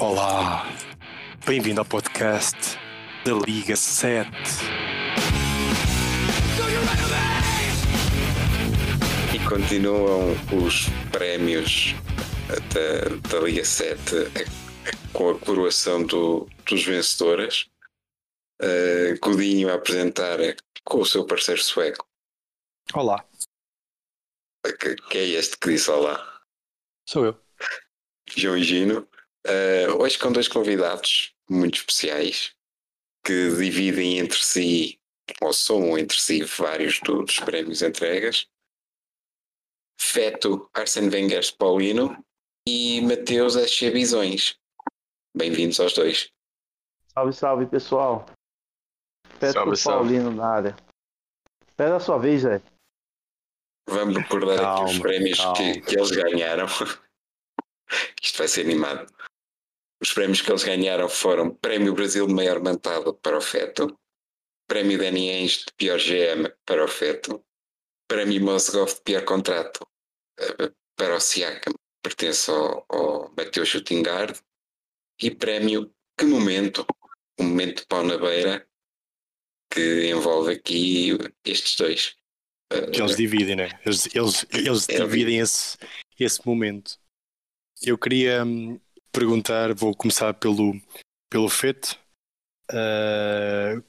Olá, bem-vindo ao podcast da Liga 7. E continuam os prémios da, da Liga 7 com a coroação do, dos vencedores. Uh, Godinho a apresentar com o seu parceiro sueco. Olá, Que, que é este que disse olá? sou eu. João e Gino. Uh, hoje com dois convidados muito especiais que dividem entre si, ou somam entre si, vários do- dos prémios entregas. Feto Arsene Wenger Paulino e Mateus H. Bisões. Bem-vindos aos dois. Salve, salve, pessoal. Petro Salve, salve. Paulino na área. Espera a sua vez, velho. Vamos recordar aqui os Calma, prémios calma. que, que eles ganharam. Isto vai ser animado. Os prémios que eles ganharam foram Prémio Brasil de Maior Mantado para o Feto, Prémio Dani Ainge de Pior GM para o Feto, Prémio Mozgov de Pior Contrato eh, para o Siakam, que pertence ao, ao Mateus Chutingard, e Prémio Que Momento, o Momento de Pau na Beira, que envolve aqui estes dois. Que eles dividem, né? Eles, eles, eles É, dividem esse, esse momento. Eu queria hum, perguntar, vou começar pelo, pelo Feto. Ah,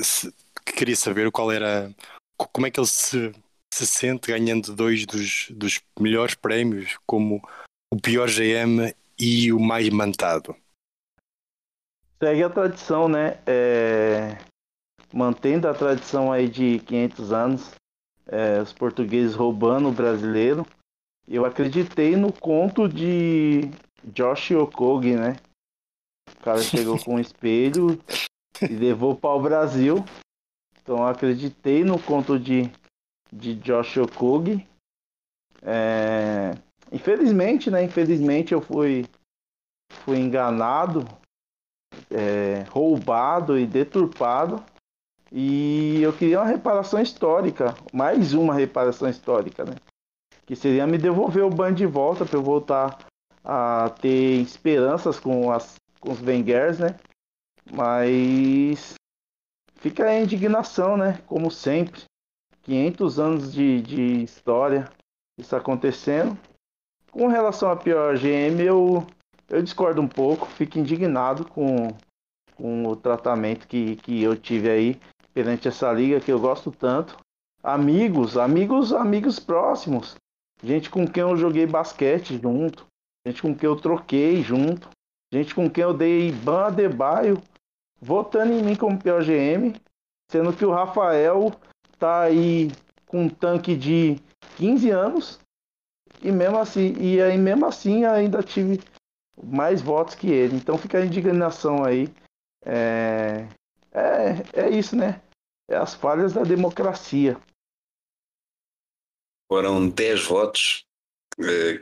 se- queria saber qual era, co- como é que ele se, se sente ganhando dois dos, dos melhores prémios, como o pior GM e o mais mantado. Segue a tradição, né? É, Mantendo a tradição aí de 500 anos, é, os portugueses roubando o brasileiro. Eu acreditei no conto de Josh Okogi, né? O cara chegou com um espelho e levou para o Brasil. Então acreditei no conto de, de Josh Okogi. É, Infelizmente, né? Infelizmente eu fui, fui enganado, é, roubado e deturpado. E eu queria uma reparação histórica, mais uma reparação histórica, né? Que seria me devolver o ban de volta para eu voltar a ter esperanças com, as, com os Wengers, né? Mas fica a indignação, né? Como sempre, 500 anos de, de história, isso acontecendo. Com relação a pior GM, eu, eu discordo um pouco, fico indignado com, com o tratamento que, que eu tive aí perante essa liga que eu gosto tanto. Amigos, amigos, amigos próximos. Gente com quem eu joguei basquete junto. Gente com quem eu troquei junto. Gente com quem eu dei ban Adebayo votando em mim como pior GM. Sendo que o Rafael tá aí com um tanque de 15 anos. E mesmo assim, e aí mesmo assim ainda tive mais votos que ele. Então fica a indignação aí. É, é, é isso, né? É as falhas da democracia. Foram 10 votos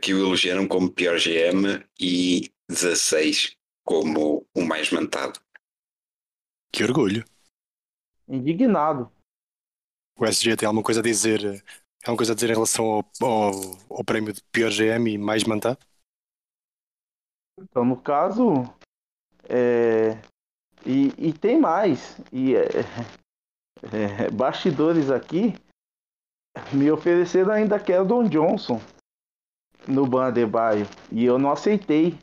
que o elegeram como pior GM e 16 como o mais mantado. Que orgulho. Indignado. O SG tem alguma coisa a dizer, eh, alguma coisa a dizer em relação ao, ao, ao prémio de pior GM e mais mantado? Então, no caso, é, e, e tem mais. E é, é, bastidores aqui me ofereceram ainda Keldon Johnson no Ban Adebayo e eu não aceitei.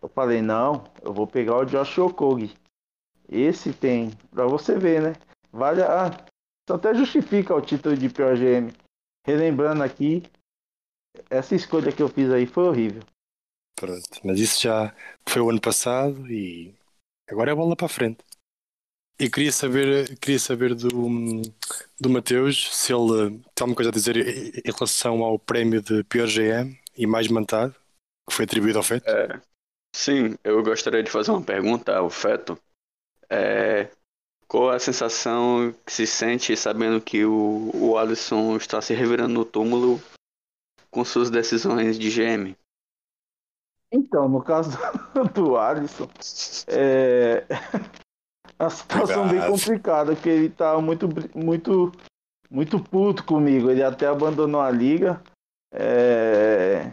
Eu falei, não, eu vou pegar o Josh Okogi. Esse tem, pra você ver, né? Vale a. Isso até justifica o título de pior GM. Relembrando aqui, essa escolha que eu fiz aí foi horrível. Pronto, mas isso já foi o ano passado e agora é bola para frente. E queria saber, queria saber do, do Mateus se ele tem alguma coisa a dizer em relação ao prémio de pior GM e mais mantado que foi atribuído ao feito. É, sim, eu gostaria de fazer uma pergunta ao Feto. É, qual a sensação que se sente sabendo que o, o Alisson está se revirando no túmulo com suas decisões de GM? Então, no caso do Alisson, é a situação bem complicada, porque ele tá muito, muito, muito puto comigo. Ele até abandonou a liga. É,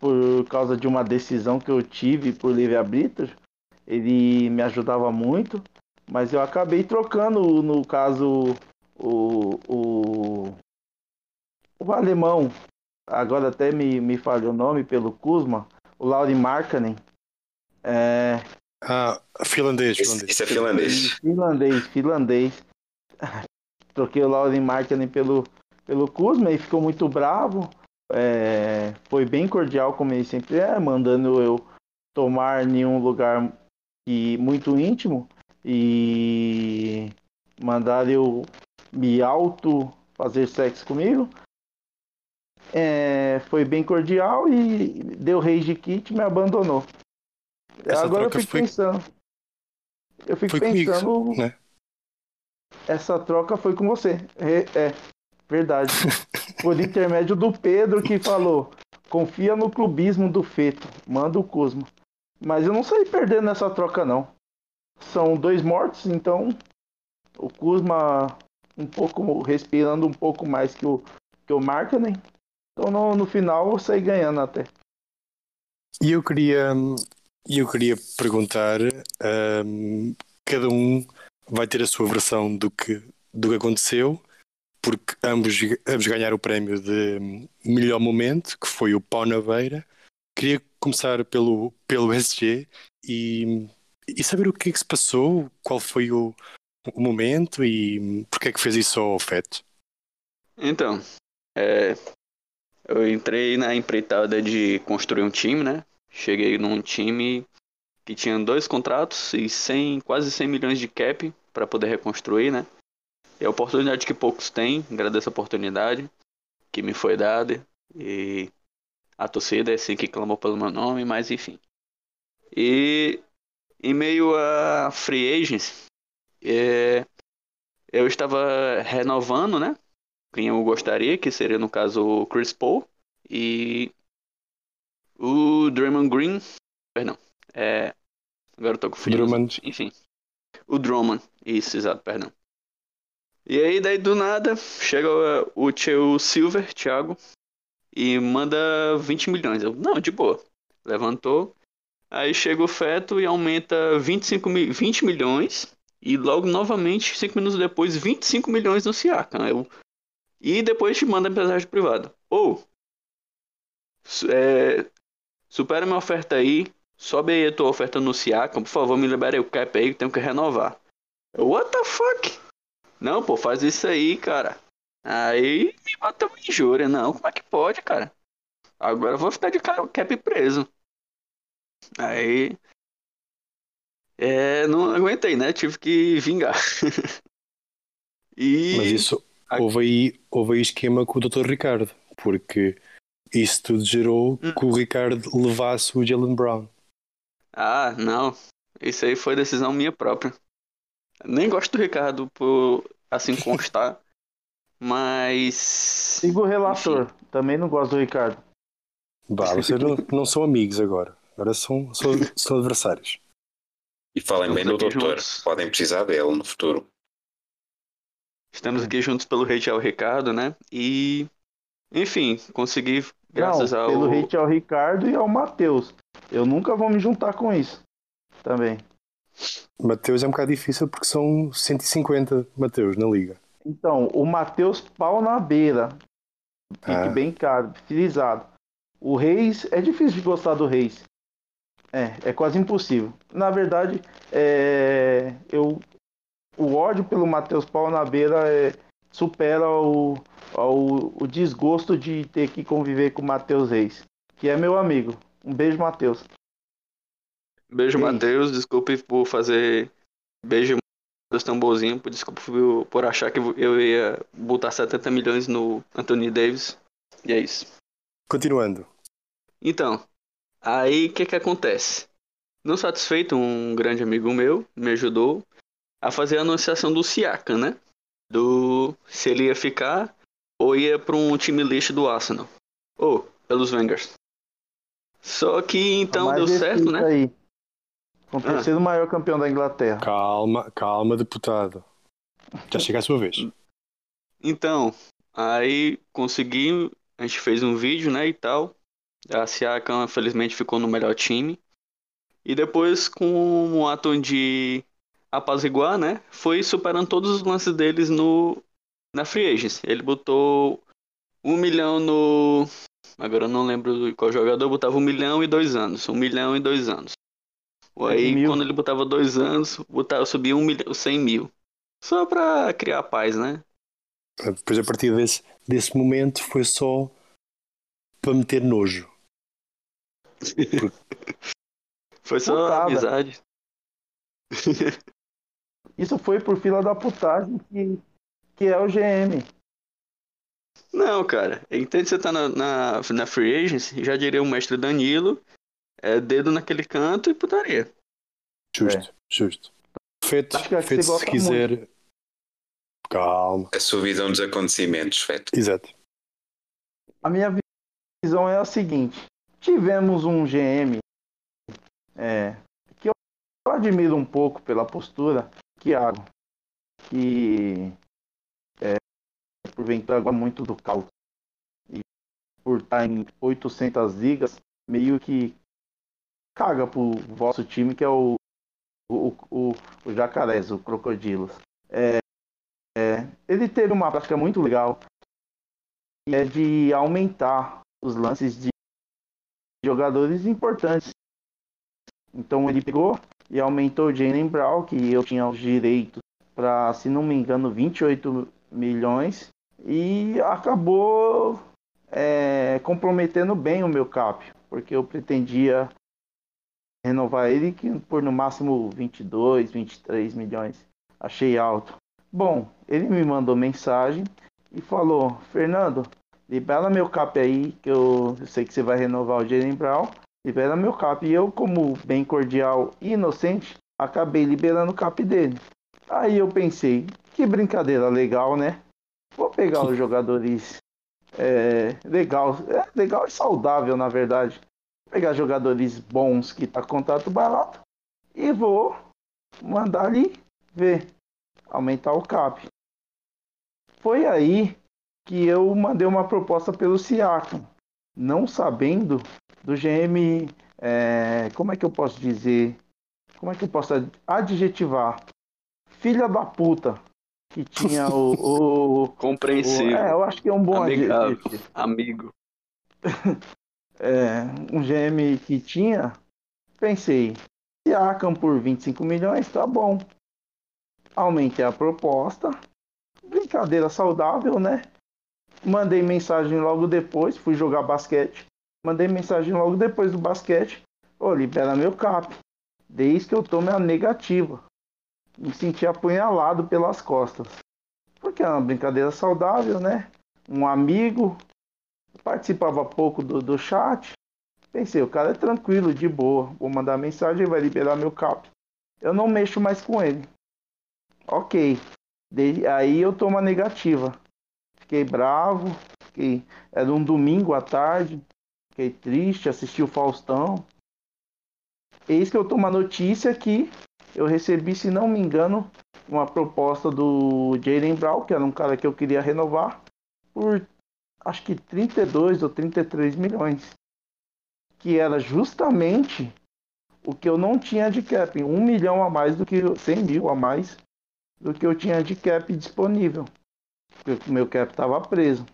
por causa de uma decisão que eu tive por livre-arbítrio. Ele me ajudava muito, mas eu acabei trocando, no caso, o, o, o alemão, agora até me, me falhou o nome, pelo Kuzma, o Lauri Markkanen. É, Ah, finlandês, Isso, finlandês. isso é finlandês. finlandês, finlandês. Troquei o Lauren Markkanen pelo, pelo Kuzma e ficou muito bravo. É, foi bem cordial, como ele sempre é, mandando eu tomar em um lugar e, muito íntimo e mandar eu me auto fazer sexo comigo. É, foi bem cordial e deu rage kit e me abandonou. Essa Agora eu troca fico foi- pensando. Eu fico Foi comigo, pensando. né? Essa troca foi com você. É, é, verdade. Por intermédio do Pedro que falou: confia no clubismo do feto, manda o Cosmo. Mas eu não saí perdendo nessa troca, não. São dois mortos, então o Kuzma um pouco respirando um pouco mais que o, que o Markkanen. Então no, no final eu saí ganhando até. E eu queria, e eu queria perguntar: hum, cada um vai ter a sua versão do que, do que aconteceu, porque ambos, ambos ganharam o prémio de melhor momento, que foi o Pau na Beira. Queria começar pelo, pelo SG e, e saber o que é que se passou, qual foi o, o momento e porque é que fez isso ao feto. Então, é, eu entrei na empreitada de construir um time, né? Cheguei num time que tinha dois contratos e 100, quase 100 milhões de cap para poder reconstruir, né? É a oportunidade que poucos têm, agradeço a oportunidade que me foi dada e a torcida é assim que clamou pelo meu nome, mas enfim. E em meio a free agents, é, eu estava renovando, né? quem eu gostaria, que seria no caso o Chris Paul e o Draymond Green, perdão, é, agora eu tô confundindo, Drummond. enfim, o Drummond, isso, exato, perdão. E aí daí do nada chega o tio Silver, Thiago, e manda 20 milhões. Eu, não, de boa. Levantou. Aí chega o feto e aumenta 25 mi 20 milhões. E logo novamente, 5 minutos depois, 25 milhões no Siakam. Eu, e depois te manda mensagem privada. Ou, é, supera minha oferta aí, sobe aí a tua oferta no Siakam, por favor, me libere o cap aí que tenho que renovar. Eu, what the fuck? Não, pô, faz isso aí, cara. Aí me bateu uma injúria. Não, como é que pode, cara? Agora eu vou ficar de ca- cap preso. Aí. É, não aguentei, né? Tive que vingar. e. Mas isso houve aí, houve aí esquema com o Dr. Ricardo, porque isso tudo gerou Hum. que o Ricardo levasse o Jalen Brown. Ah, não. Isso aí foi decisão minha própria. Nem gosto do Ricardo por assim constar. mas. Siga o relator. Também não gosto do Ricardo. Bah, vocês não, não são amigos agora, agora são, são, são adversários. E falem bem do Estamos doutor, juntos. podem precisar dele no futuro. Estamos aqui juntos pelo ao Ricardo, né? E. Enfim, consegui, graças não, ao. pelo hate ao Ricardo e ao Matheus. Eu nunca vou me juntar com isso. Também. Mateus é um bocado difícil porque são 150 Mateus na liga. Então, o Matheus pau na beira. Fique Ah. bem caro, frisado. O Reis, é difícil de gostar do Reis. É, é quase impossível. Na verdade, é, eu, o ódio pelo Matheus pau na beira é, supera o, o, o desgosto de ter que conviver com o Matheus Reis, que é meu amigo. Um beijo, Matheus. Beijo. Matheus. Desculpe por fazer. Beijo, Matheus Tamborzinho. Desculpa por, por achar que eu ia botar 70 milhões no Anthony Davis. E é isso. Continuando, Então, aí o que que acontece? Não satisfeito, um grande amigo meu me ajudou a fazer a anunciação do Siakam, né? Do se ele ia ficar ou ia para um time lixo do Arsenal. Ou pelos Wengers. Só que então deu certo, né? Aí, com o Ah. terceiro maior campeão da Inglaterra. calma, calma, deputado. Já chega a sua vez. Então, aí consegui, a gente fez um vídeo, né, e tal. A Siakam, infelizmente, ficou no melhor time. E depois, com um ato de apaziguar, né? Foi superando todos os lances deles no, na Free Agents. Ele botou um milhão no. Agora eu não lembro qual jogador, botava um milhão e dois anos. Um milhão e dois anos. Aí quando ele botava dois anos, botava, subia um milhão, cem mil. Só pra criar paz, né? Depois a partir desse, desse momento foi só para meter nojo. Foi só Putada. amizade. Isso foi por fila da putagem que, que é o GM. Não, cara. Entende que você tá na, na, na Free Agency, já diria o mestre Danilo, é dedo naquele canto e putaria. Justo, é. justo. Feito, feito se quiser. Muito. Calma. A sua visão dos acontecimentos, feito. Exato. A minha visão é a seguinte: tivemos um GM é, que eu admiro um pouco pela postura, Thiago, que porventura agora muito do caos e por estar em 800 ligas, meio que caga pro vosso time, que é o, o, o, o Jacarés, o Crocodilos. É, é, ele teve uma prática muito legal, que é de aumentar os lances de jogadores importantes então ele pegou e aumentou o Jalen Brown, que eu tinha os direitos para, se não me engano, 28 milhões. E acabou é, comprometendo bem o meu cap, porque eu pretendia renovar ele por no máximo 22, 23 milhões. Achei alto. Bom, ele me mandou mensagem e falou: Fernando, libera meu cap aí, que eu, eu sei que você vai renovar o Jalen Brown libera meu cap. E eu, como bem cordial e inocente, acabei liberando o cap dele. Aí eu pensei, que brincadeira legal, né? Vou pegar os jogadores é, legal, é, legal e saudável, na verdade. Vou pegar jogadores bons que tá contato barato e vou mandar ali ver, aumentar o cap. Foi aí que eu mandei uma proposta pelo Siakam, não sabendo do GM, é, como é que eu posso dizer? Como é que eu posso adjetivar? Filha da puta que tinha o, o compreensível. O, é, eu acho que é um bom Amigável, adjetivo. Amigo. é, um GM que tinha, pensei, se Arkham por 25 milhões, tá bom. Aumentei a proposta. Brincadeira saudável, né? Mandei mensagem logo depois, fui jogar basquete. Mandei mensagem logo depois do basquete. Ô, oh, libera meu cap. Desde que eu tome a negativa. Me senti apunhalado pelas costas. Porque é uma brincadeira saudável, né? Um amigo. Participava pouco do, do chat. Pensei, o cara é tranquilo, de boa. Vou mandar mensagem vai liberar meu cap. Eu não mexo mais com ele. Ok. aí eu tomo a negativa. Fiquei bravo. Fiquei... Era um domingo à tarde. Fiquei triste, assisti o Faustão. Eis que eu tomo a notícia que eu recebi, se não me engano, uma proposta do Jalen Brown, que era um cara que eu queria renovar, por acho que 32 ou 33 milhões. Que era justamente o que eu não tinha de cap, um milhão a mais do que 100 mil a mais do que eu tinha de cap disponível. Porque o meu cap estava preso.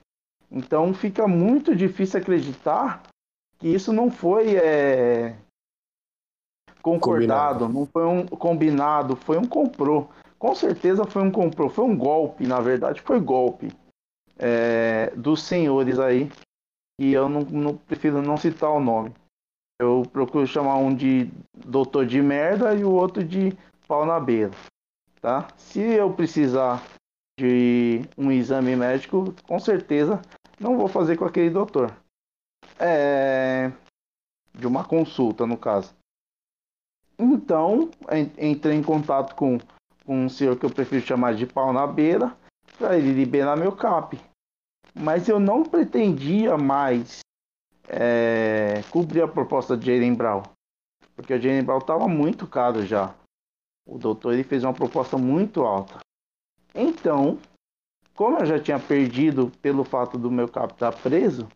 Então fica muito difícil acreditar que isso não foi é, concordado, combinado. não foi um combinado, foi um comprou. Com certeza foi um comprou, foi um golpe, na verdade foi golpe é, dos senhores aí, e eu não, não, prefiro não citar o nome. Eu procuro chamar um de doutor de merda e o outro de pau na beira, tá? Se eu precisar de um exame médico, com certeza não vou fazer com aquele doutor. É, de uma consulta, no caso. Então, entrei em contato com, com um senhor que eu prefiro chamar de pau na beira, para ele liberar meu CAP. Mas eu não pretendia mais é, cobrir a proposta de Jalen Brown, porque o Jalen Brown estava muito caro já. O doutor ele fez uma proposta muito alta. Então, como eu já tinha perdido pelo fato do meu CAP estar preso,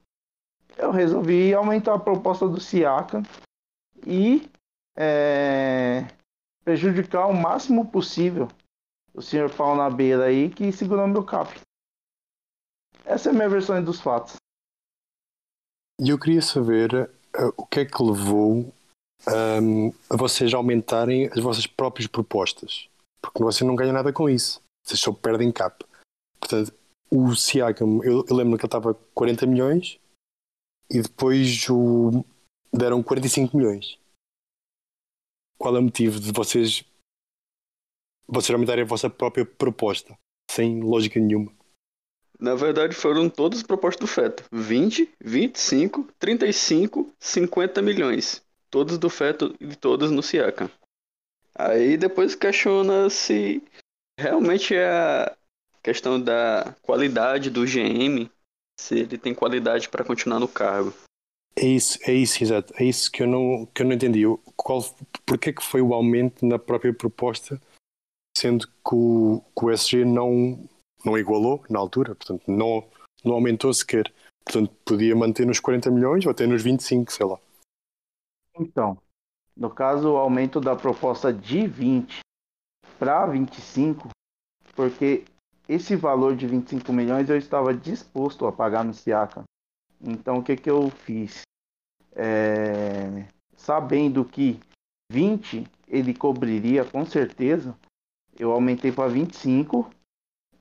eu resolvi aumentar a proposta do Siaka e é, prejudicar o máximo possível o senhor pau na beira aí que segurou meu cap. Essa é a minha versão dos fatos. E eu queria saber uh, o que é que levou um, a vocês aumentarem as vossas próprias propostas. Porque vocês não ganham nada com isso. Vocês só perdem cap. Portanto, o Siakam, eu, eu lembro que ele estava 40 milhões e depois o, deram 45 milhões. Qual é o motivo de vocês vocês aumentarem a vossa própria proposta sem lógica nenhuma? Na verdade, foram todas as propostas do FETO: 20, 25, 35, 50 milhões. Todos do FETO e todas no Siakam. Aí depois questiona se realmente é a questão da qualidade do GM, se ele tem qualidade para continuar no cargo. É isso, é isso, exato. É isso que eu não, que eu não entendi. Qual, porque é que foi o aumento na própria proposta, sendo que o, que o SG não, não igualou na altura, portanto, não, não aumentou sequer. Portanto, podia manter nos 40 milhões ou até nos 25, sei lá. Então, no caso, o aumento da proposta de 20 para 25, porque esse valor de 25 milhões eu estava disposto a pagar no Siaka. Então, o que, que eu fiz? É... Sabendo que 20 ele cobriria com certeza, eu aumentei para 25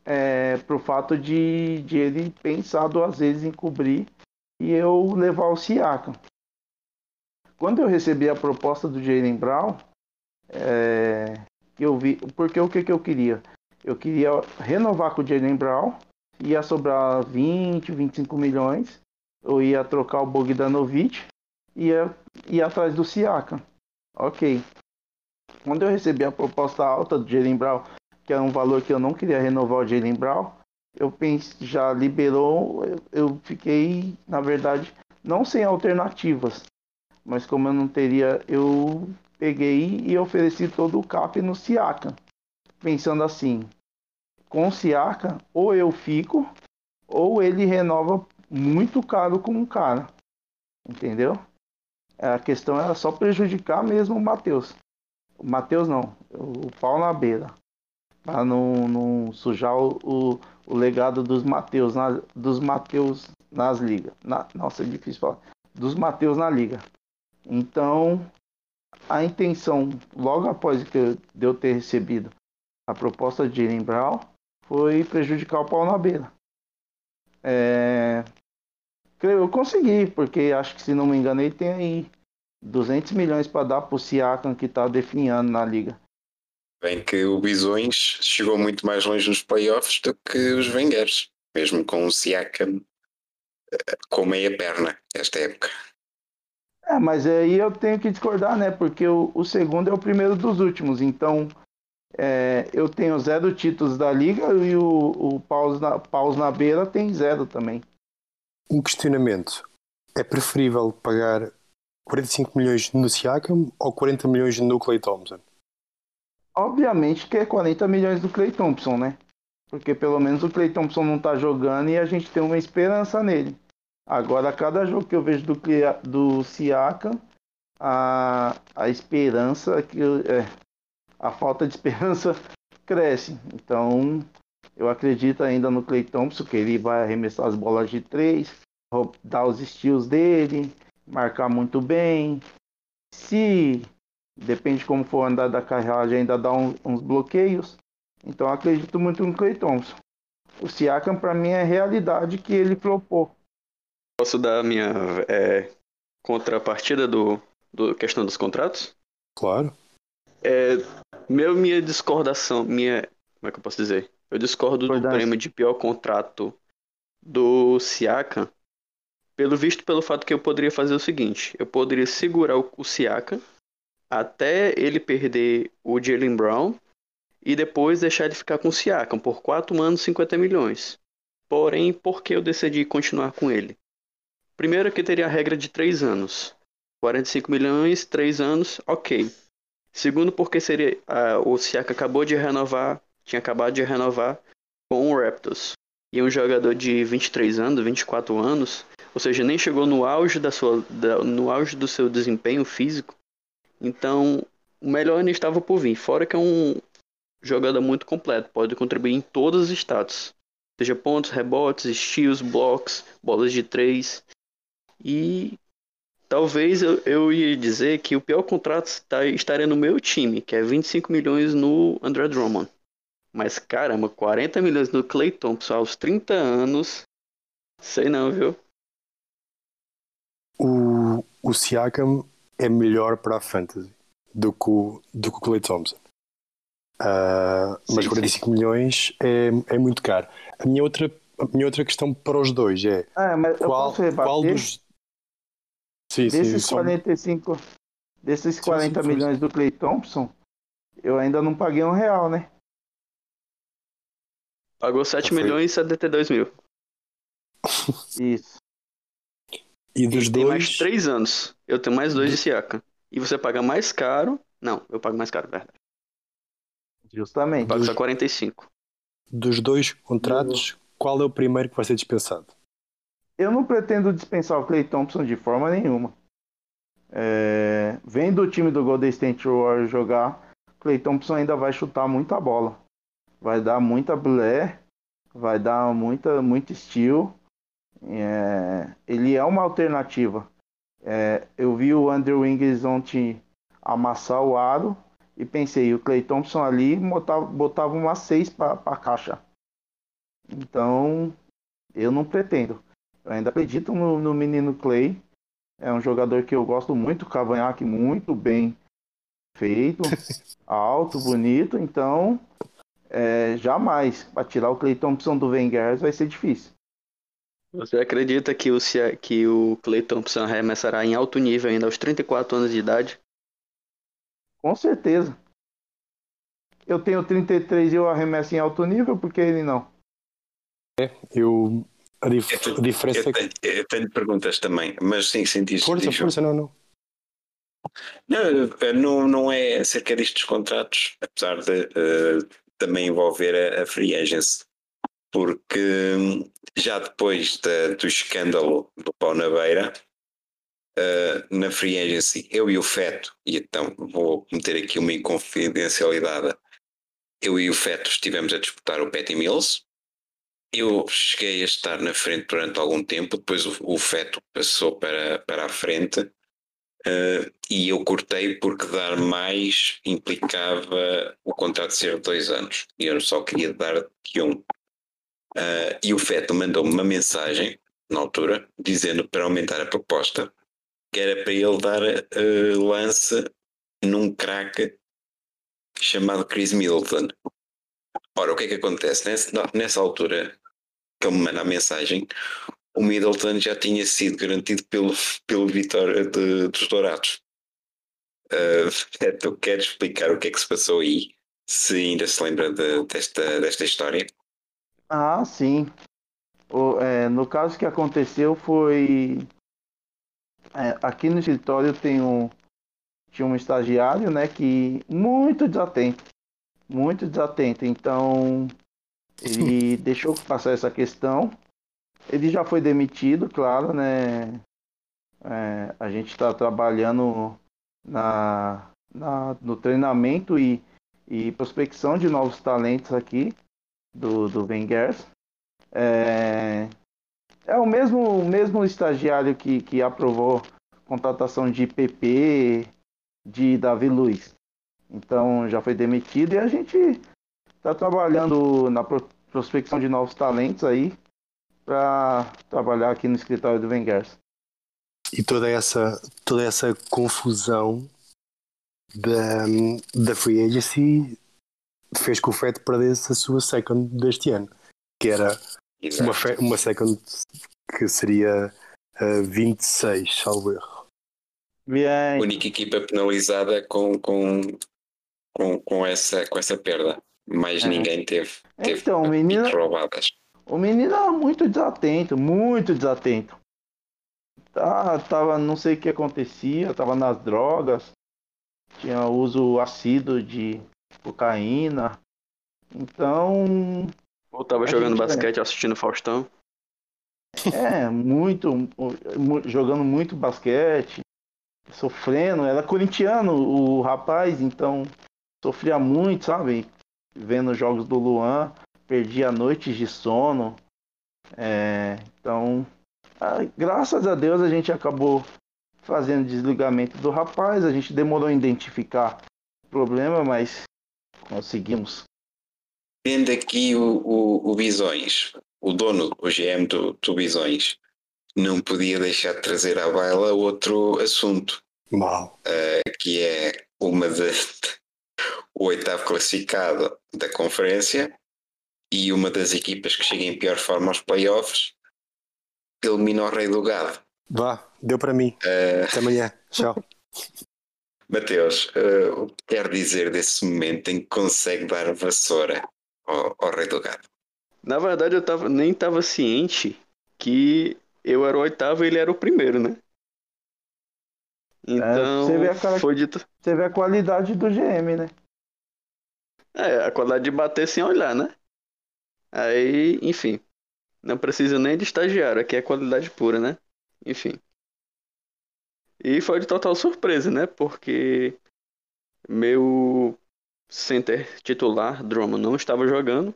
é, para o fato de, de ele pensar duas vezes em cobrir e eu levar o Siaka. Quando eu recebi a proposta do Jalen Brown, é, eu vi. Porque o que, que eu queria? Eu queria renovar com o Jalen Brown, ia sobrar 20, 25 milhões. Eu ia trocar o Bogdanovic e ia, atrás do Siaka. Ok. Quando eu recebi a proposta alta do Jalen Brown, que era um valor que eu não queria renovar o Jalen Brown, eu pensei, já liberou, eu, eu fiquei, na verdade, não sem alternativas mas como eu não teria, eu peguei e ofereci todo o cap no Siaka, pensando assim, com o Siaka, ou eu fico, ou ele renova muito caro com um cara, entendeu? A questão era só prejudicar mesmo o Matheus. O Matheus não, o pau na beira. Para não, não sujar o, o, o legado dos Mateus, na, dos Mateus nas ligas. Na, nossa, é difícil falar. Dos Mateus na liga. Então, a intenção, logo após que eu ter recebido a proposta de Jalen Brown, foi prejudicar o pau na beira. É... Eu consegui, porque acho que, se não me engano, ele tem aí 200 milhões para dar para o Siakam, que está definhando na liga. Bem que o Bisões chegou muito mais longe nos playoffs do que os Vengers, mesmo com o Siakam eh, com meia perna esta época. É, mas aí eu tenho que discordar, né? Porque o, o segundo é o primeiro dos últimos. Então, é, eu tenho zero títulos da liga e o, o Paus, na, Paus na beira tem zero também. Um questionamento. É preferível pagar 45 milhões no Siakam ou 40 milhões no Clay Thompson? Obviamente que é 40 milhões do Clay Thompson, né? Porque pelo menos o Clay Thompson não tá jogando e a gente tem uma esperança nele. Agora, cada jogo que eu vejo do, do Siaka, a, a esperança, que é, a falta de esperança cresce. Então, eu acredito ainda no Clay Thompson, que ele vai arremessar as bolas de três, dar os estilos dele, marcar muito bem. Se, depende de como for andar da carreira, ainda dá um, uns bloqueios. Então, acredito muito no Clay Thompson. O Siakam, para mim, é realidade que ele propôs Posso dar a minha é, contrapartida do, do questão dos contratos? Claro. É, meu, minha discordação, minha. Como é que eu posso dizer? Eu discordo Verdade. do prêmio de pior contrato do Siaka, pelo visto pelo fato que eu poderia fazer o seguinte: eu poderia segurar o, o Siaka até ele perder o Jalen Brown e depois deixar ele ficar com o Siakam por 4 anos 50 milhões. Porém, por que eu decidi continuar com ele? Primeiro que teria a regra de 3 anos. 45 milhões, 3 anos, ok. Segundo porque seria uh, o Siaka acabou de renovar, tinha acabado de renovar com o Raptors. E um jogador de 23 anos, 24 anos, ou seja, nem chegou no auge da sua, da, no auge do seu desempenho físico. Então, o melhor ainda estava por vir. Fora que é um jogador muito completo, pode contribuir em todos os status, seja pontos, rebotes, steals, blocos, bolas de três. E talvez eu, eu ia dizer que o pior contrato está, estaria no meu time, que é 25 milhões no André Drummond. Mas caramba, 40 milhões no Clay Thompson aos 30 anos. Sei não, viu? O, o Siakam é melhor para a fantasy do que o, do que o Clay Thompson. Uh, mas 45 sim. milhões é, é muito caro. A minha, outra, a minha outra questão para os dois é ah, qual, qual dos. Sim, desses sim, 45, desses 40 sim, milhões do Clay Thompson, eu ainda não paguei um real, né? Pagou 7 milhões e 72 mil. Isso. E dos e dois. Tem mais 3 anos. Eu tenho mais dois de Siaka. E você paga mais caro. Não, eu pago mais caro, verdade. Justamente. Eu pago dos... só 45. Dos dois contratos, qual é o primeiro que vai ser dispensado? Eu não pretendo dispensar o Clay Thompson de forma nenhuma. É... Vendo o time do Golden State Warriors jogar, Clay Thompson ainda vai chutar muita bola. Vai dar muita blé, vai dar muita, muito estilo. É... Ele é uma alternativa. É... Eu vi o Andrew Wiggins ontem amassar o aro e pensei, o Clay Thompson ali botava, botava uma 6 para a caixa. Então, eu não pretendo. Eu ainda acredito no, no, menino Clay. É um jogador que eu gosto muito, cavanhaque muito bem feito, alto, bonito. Então, é, jamais para tirar o Clay Thompson do Wenger vai ser difícil. Você acredita que o, que o Clay Thompson arremessará em alto nível ainda aos 34 anos de idade? Com certeza. Eu tenho 33 e eu arremesso em alto nível, por que ele não? É, eu. A, dif eu tenho, a diferença eu tenho, eu tenho perguntas também, mas sim, senti Força, força, não, não. Não, não, não é acerca destes contratos, apesar de uh, também envolver a, a, free agency, porque hum, já depois de, do escândalo do pau na beira, uh, na Free Agency, eu e o Feto, e então vou meter aqui uma inconfidencialidade, eu e o Feto estivemos a disputar o Petty Mills, eu cheguei a estar na frente durante algum tempo, depois o, o Feto passou para, para a frente uh, e eu cortei porque dar mais implicava o contrato ser de dois anos e eu só queria dar de um. Uh, e o Feto mandou-me uma mensagem na altura dizendo para aumentar a proposta que era para ele dar uh, lance num craque chamado Chris Middleton. Ora, o que é que acontece? Nessa, nessa altura que ele me manda a mensagem, o Middleton já tinha sido garantido pelo, pelo Vitória de, dos Dourados. Uh, tu queres explicar o que é que se passou aí? Se ainda se lembra de, desta, desta história? Ah, sim. O, é, no caso que aconteceu foi é, aqui no escritório tem um, tinha um estagiário, né, que muito desatento, muito desatento. Então ele deixou passar essa questão. Ele já foi demitido, claro, né? É, a gente está trabalhando na, na, no treinamento e, e prospecção de novos talentos aqui do, do Vengers. É, é o mesmo, mesmo estagiário que, que aprovou contratação de PP, de Davi Luiz. Então já foi demitido e a gente está trabalhando na prospecção de novos talentos aí para trabalhar aqui no escritório do Vengers. E toda essa, toda essa confusão da, da Free Agency fez que o FED perdesse a sua second deste ano, que era uma, uma second que seria uh, 26, salvo erro. Bien. Única equipa penalizada com, com, com, com, essa, com essa perda. Mais é. ninguém teve, teve então, menino, roubadas. O menino era muito desatento, muito desatento. Tá, tava, não sei o que acontecia, tava nas drogas, tinha uso assíduo de cocaína. Então, ou tava jogando basquete assistindo Faustão. É, muito, mu- jogando muito basquete, sofrendo. Era corintiano o rapaz, então sofria muito, sabe? Vendo os jogos do Luan, perdia noites de sono. É, então, ah, graças a Deus a gente acabou fazendo desligamento do rapaz. A gente demorou a identificar o problema, mas conseguimos. Tendo aqui o, o, o Bisões, o dono, o GM do, do Bisões, não podia deixar de trazer à baila outro assunto, Mal. que é uma de, o oitavo classificado da conferência e uma das equipas que chega em pior forma aos playoffs elimina o rei do gado. Vá, deu para mim. Eh, Até amanhã. Tchau. Mateus, eh, o que quer dizer desse momento em que consegue dar vassoura ao, ao rei do gado? Na verdade, eu tava, nem tava ciente que eu era o oitavo e ele era o primeiro, né? Então, você vê a cara- foi dito. Você vê a qualidade do GM, né? É, a qualidade de bater sem olhar, né? Aí, enfim. Não precisa nem de estagiário, aqui é qualidade pura, né? Enfim. E foi de total surpresa, né? Porque meu center titular, Drummond, não estava jogando.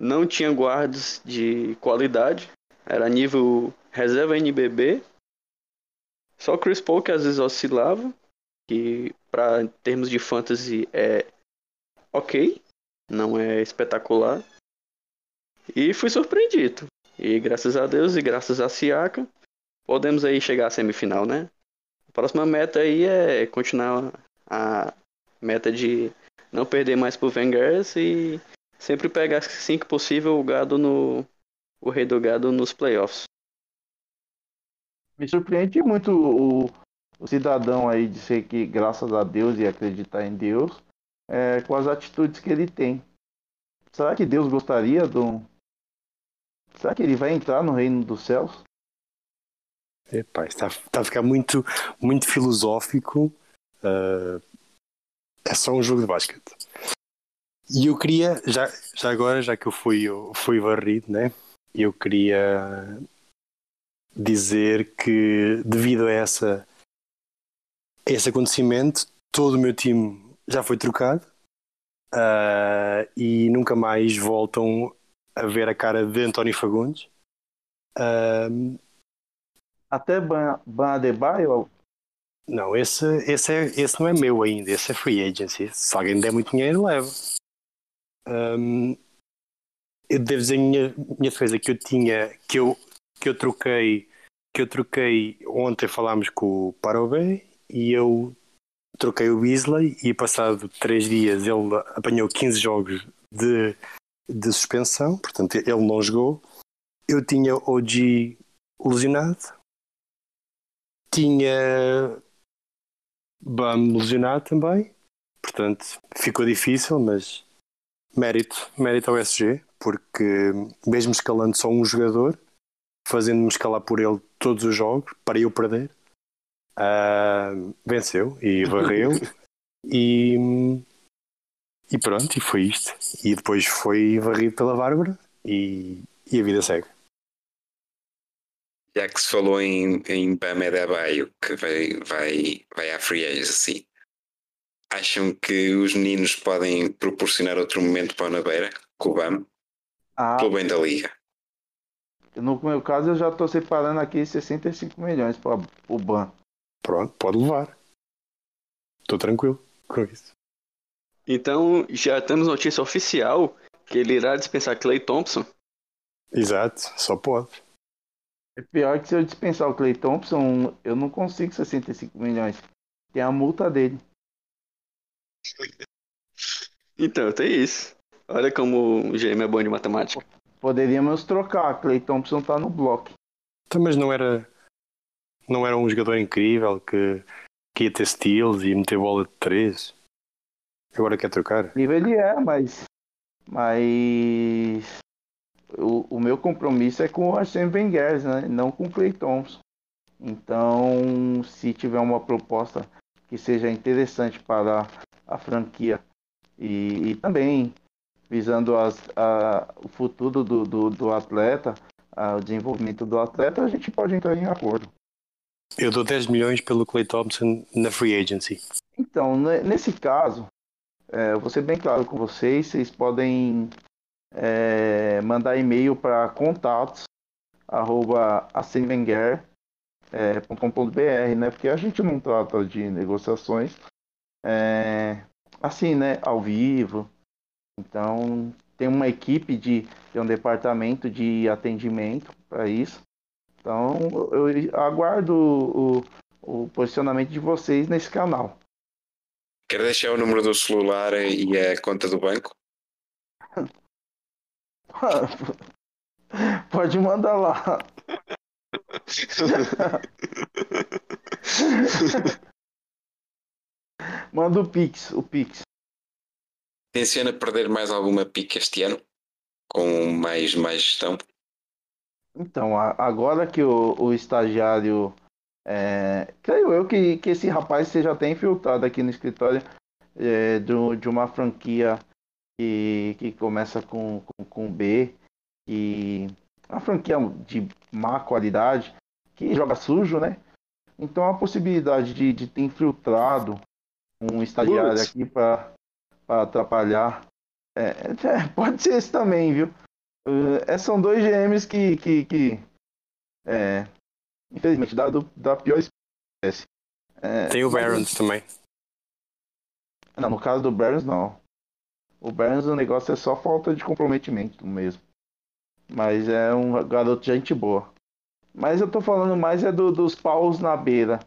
Não tinha guardas de qualidade. Era nível reserva NBB. Só Chris Paul que às vezes oscilava. Que para termos de fantasy é ok, não é espetacular. E fui surpreendido. E graças a Deus e graças a Siaka, podemos aí chegar à semifinal, né? A próxima meta aí é continuar a meta de não perder mais pro Vengers e sempre pegar, assim que possível, o gado no. o rei do gado nos playoffs. Me surpreende muito o, o cidadão aí de ser que, graças a Deus e acreditar em Deus, é, com as atitudes que ele tem. Será que Deus gostaria do. Será que ele vai entrar no reino dos céus? Epá, está, está a ficar muito, muito filosófico. Ah, é só um jogo de basquete. E eu queria, já, já agora, já que eu fui, eu fui varrido, né? Eu queria dizer que, devido a essa, a esse acontecimento, todo o meu time já foi trocado ah, e nunca mais voltam a ver a cara de António Fagundes. Ah, Até Ban Ban Adebayo, Não, esse, esse, é, esse não é meu ainda, esse é free agency. Se alguém der muito dinheiro, leva. Hum, eu devo dizer a minha, minha defesa que eu tinha, que eu, que eu troquei, que eu troquei, ontem falámos com o Parobé e eu troquei o Weasley e passado três dias ele apanhou 15 jogos de, de suspensão, portanto ele não jogou. Eu tinha OG lesionado, tinha Bam lesionado também, portanto ficou difícil, mas mérito, mérito ao SG, porque mesmo escalando só um jogador, fazendo-me escalar por ele todos os jogos, para eu perder, ah, venceu e varreu. E, e pronto, e foi isto. E depois foi varrido pela Bárbara e, e a vida segue. Já que se falou em, em Bam Adebayo, que vai, vai, vai à free agency, acham que os meninos podem proporcionar outro momento para o Nabeira, com o Bam, ah, pelo bem da liga? no meu caso eu já estou separando aqui 65 milhões para o Ban. Pronto, pode levar. Estou tranquilo com isso. Então já temos notícia oficial que ele irá dispensar Clay Thompson. Exato, só pode. É pior que se eu dispensar o Clay Thompson, eu não consigo 65 milhões. Tem a multa dele. Então, tem isso. Olha como o GM é bom de matemática. Poderíamos trocar. Clay Thompson tá no bloco. Então, mas não era não era um jogador incrível que, que ia ter steals e meter bola de 3 agora quer trocar Nível ele é, mas. Mas. O, o meu compromisso é com o Arsene Wenger, né? Não com o Clay Thompson. Então, se tiver uma proposta que seja interessante para a franquia e, e também visando as, a, o futuro do, do, do atleta, a, o desenvolvimento do atleta, a gente pode entrar em acordo. Eu dou 10 milhões pelo Clay Thompson na free agency. Então, nesse caso, é, vou ser bem claro com vocês, vocês podem é, mandar e-mail para contatos arroba é, né? Porque a gente não trata de negociações é, assim, né? Ao vivo. Então tem uma equipe de tem um departamento de atendimento para isso. Então eu aguardo o, o posicionamento de vocês nesse canal. Quer deixar o número do celular e a conta do banco? Pode mandar lá. Manda o Pix, o Pix. Tenciona perder mais alguma pique este ano? Com mais, mais gestão? Então, agora que o, o estagiário. É, creio eu que, que esse rapaz seja até infiltrado aqui no escritório é, do, de uma franquia que, que começa com, com, com B, e uma franquia de má qualidade, que joga sujo, né? Então a possibilidade de, de ter infiltrado um estagiário Putz. aqui para atrapalhar. É, é, pode ser esse também, viu? É, são dois GMs que, que, que é, infelizmente, da, do, da pior espécie. É, Tem o Barons também. Não, no caso do Barons, não. O Barons, o negócio é só falta de comprometimento mesmo. Mas é um garoto de gente boa. Mas eu tô falando mais é do, dos paus na beira.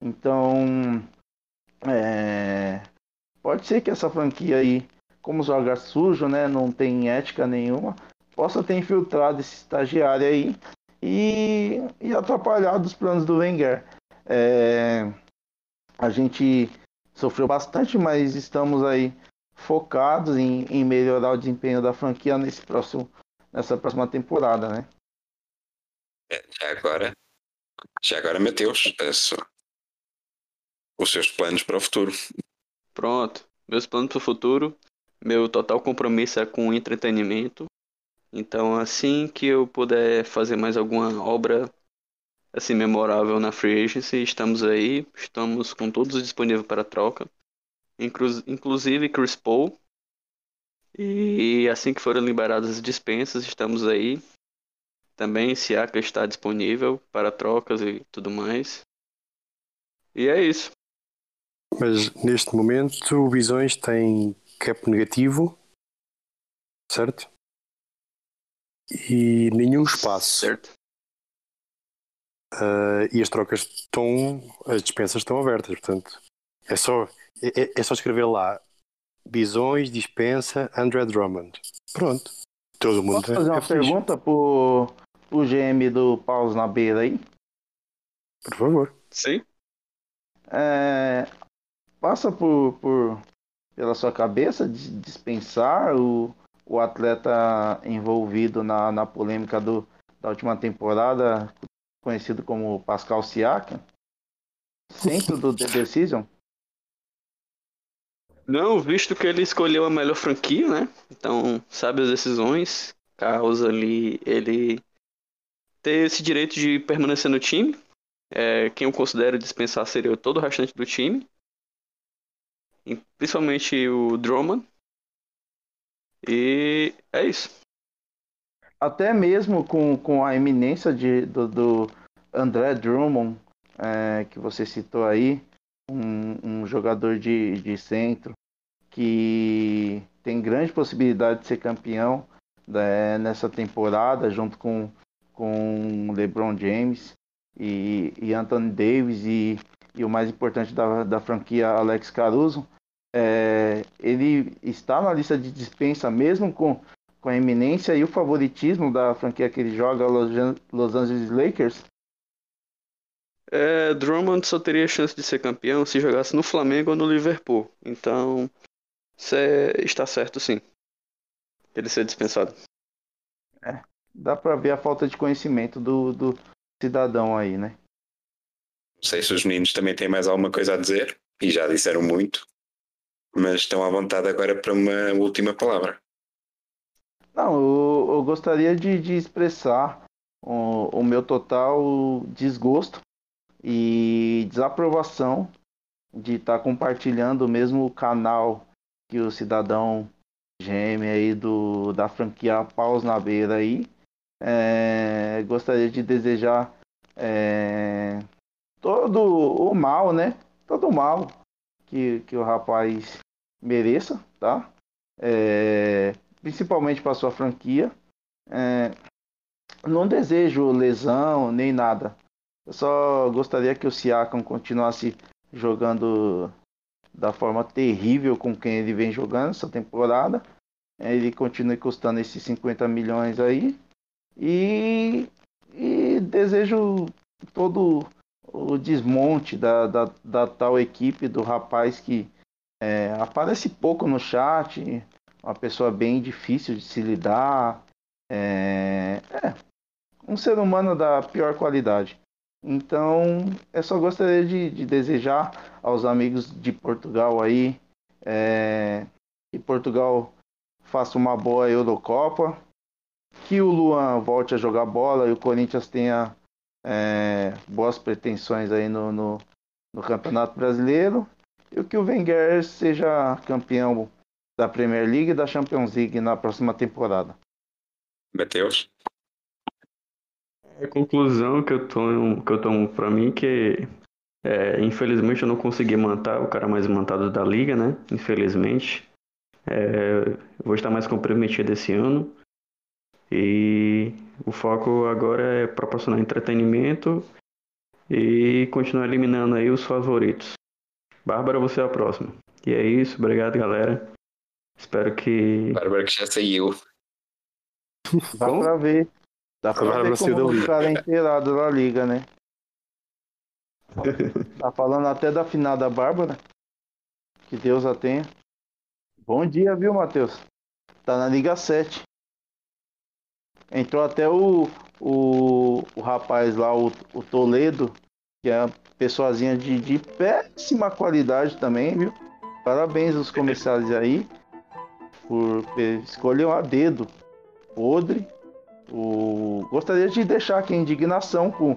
Então, é, pode ser que essa franquia aí, como joga sujo, né, não tem ética nenhuma, possa ter infiltrado esse estagiário aí e, e atrapalhado os planos do Wenger. É, a gente sofreu bastante, mas estamos aí focados em, em melhorar o desempenho da franquia nesse próximo nessa próxima temporada, né? É, agora, já agora Mateus, é os seus planos para o futuro. Pronto, meus planos para o futuro, meu total compromisso é com o entretenimento. Então, assim que eu puder fazer mais alguma obra assim memorável na Free Agency, estamos aí, estamos com todos disponíveis para troca. Inclu inclusive Chris Paul, e assim que forem liberadas as dispensas, estamos aí. Também Siaka está disponível para trocas e tudo mais. E é isso. Mas neste momento Visões tem cap negativo, certo? E nenhum espaço. Certo. Uh, e as trocas estão, as dispensas estão abertas, portanto é só, é, é só escrever lá Bisões dispensa André Drummond. Pronto. Todo mundo Posso fazer é uma feliz. pergunta pro, pro GM do Paus na beira aí? Por favor. Sim. É, passa por, por pela sua cabeça de dispensar o, o atleta envolvido na, na polêmica do, da última temporada, conhecido como Pascal Siakam, centro do The Decision? Não, visto que ele escolheu a melhor franquia, né? Então, sabe as decisões, causa ali ele ter esse direito de permanecer no time. É, quem eu considero dispensar seria todo o restante do time. Principalmente o Drummond. E é isso. Até mesmo com, com a eminência de, do, do André Drummond, é, que você citou aí, um, um jogador de, de centro que tem grande possibilidade de ser campeão né, nessa temporada, junto com, com LeBron James e, e Anthony Davis e, e o mais importante da, da franquia Alex Caruso. É, ele está na lista de dispensa mesmo com, com a eminência e o favoritismo da franquia que ele joga, Los Angeles Lakers, é, Drummond só teria chance de ser campeão se jogasse no Flamengo ou no Liverpool. Então, você está certo sim. Ele ser dispensado. É, dá pra ver a falta de conhecimento do, do cidadão aí, né? Não sei se os meninos também têm mais alguma coisa a dizer, e já disseram muito, mas estão à vontade agora para uma última palavra. Não, eu, eu gostaria de, de expressar o, o meu total desgosto e desaprovação de estar tá compartilhando o mesmo canal que o cidadão gêmeo aí do, da franquia Paus na Beira aí. É, gostaria de desejar é, todo o mal, né? Todo o mal que, que o rapaz mereça, tá? É, principalmente para sua franquia. É, não desejo lesão nem nada. Eu só gostaria que o Siakam continuasse jogando da forma terrível com quem ele vem jogando essa temporada. Ele continue custando esses 50 milhões aí. E, e desejo todo o desmonte da, da, da tal equipe do rapaz que é, aparece pouco no chat, uma pessoa bem difícil de se lidar. É, é, um ser humano da pior qualidade. Então, eu só gostaria de, de desejar aos amigos de Portugal aí é, que Portugal faça uma boa Eurocopa, que o Luan volte a jogar bola e o Corinthians tenha é, boas pretensões aí no, no, no, Campeonato Brasileiro e que o Wenger seja campeão da Premier League e da Champions League na próxima temporada. Matheus? A conclusão que eu tomo, que eu tomo para mim que é, infelizmente eu não consegui manter o cara mais mantado da liga, né? Infelizmente. É, vou estar mais comprometido esse ano. E o foco agora é proporcionar entretenimento e continuar eliminando aí os favoritos. Bárbara, você é a próxima. E é isso, obrigado galera. Espero que. Bárbara que já saiu. Dá Bom? pra ver. Dá pra Agora ver como o cara é inteirado da liga, né? tá falando até da final da Bárbara. Que Deus a tenha. Bom dia, viu, Matheus? Tá na Liga 7. Entrou até o, o, o rapaz lá, o, o Toledo, que é uma pessoazinha de, de péssima qualidade também, viu? Parabéns aos comissários aí por escolher a dedo podre o... Gostaria de deixar aqui a indignação com,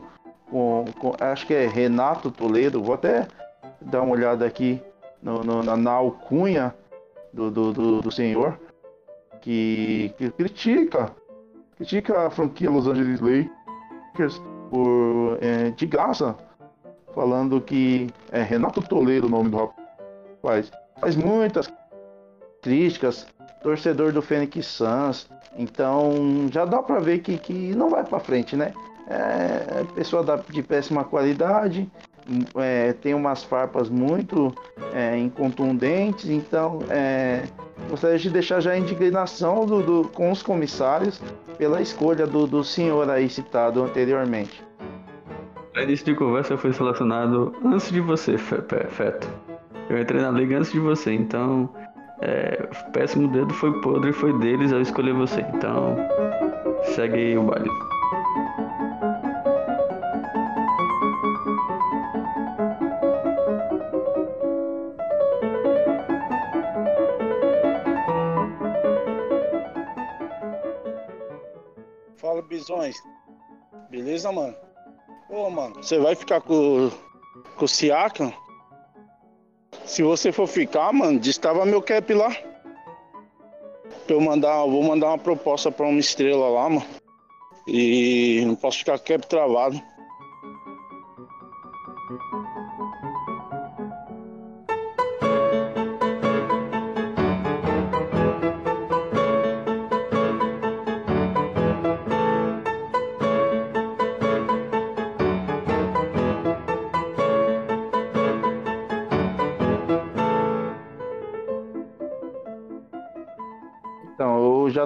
com, com, Acho que é Renato Toledo. Vou até dar uma olhada aqui no, no, na, na, alcunha do, do, do, do senhor. Que, que, critica. Critica a franquia Los Angeles Lakers por, é, de graça. Falando que é Renato Toledo o nome do rapaz. Faz muitas críticas. Torcedor do Phoenix Suns então já dá para ver que, que não vai para frente, né? É, pessoa da, de péssima qualidade, é, tem umas farpas muito é, incontundentes, então é, gostaria de deixar já a indignação do, do, com os comissários pela escolha do, do senhor aí citado anteriormente. Início de conversa foi selecionado antes de você, Feto. Eu entrei na liga antes de você, então é, péssimo dedo foi podre, foi deles ao escolher você. Então, segue aí o baile. Fala, bisões. Beleza, mano? Ô, mano, você vai ficar com, com o Siakam? Se você for ficar, mano, destava meu cap lá. Pra eu mandar, vou mandar uma proposta pra uma estrela lá, mano. E não posso ficar cap travado.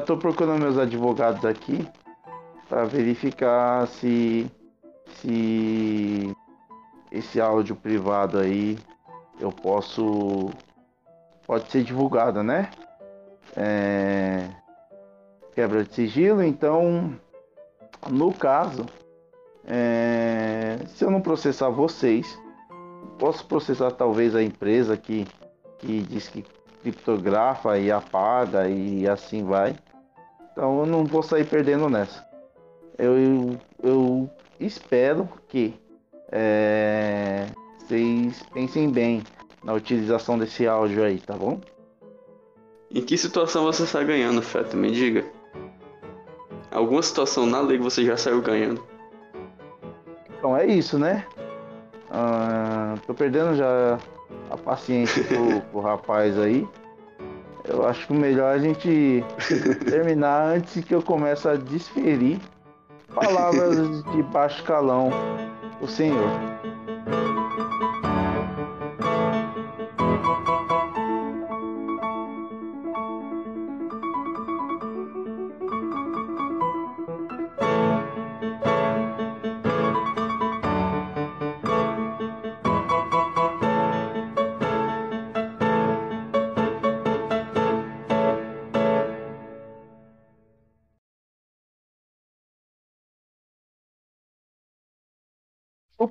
Estou procurando meus advogados aqui para verificar se se esse áudio privado aí eu posso pode ser divulgado, né? É, quebra de sigilo, então no caso é, se eu não processar vocês, posso processar talvez a empresa que, que diz que criptografa e apaga e assim vai. Então eu não vou sair perdendo nessa. eu, eu espero que é, vocês pensem bem na utilização desse áudio aí, tá bom? Em que situação você está ganhando, Feto? Me diga. Alguma situação na lei que você já saiu ganhando? Então é isso, né? Ah, tô perdendo já a paciência pro, pro rapaz aí. Eu acho que o melhor é a gente terminar antes que eu comece a desferir palavras de baixo calão o senhor.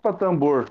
Chupa tambor.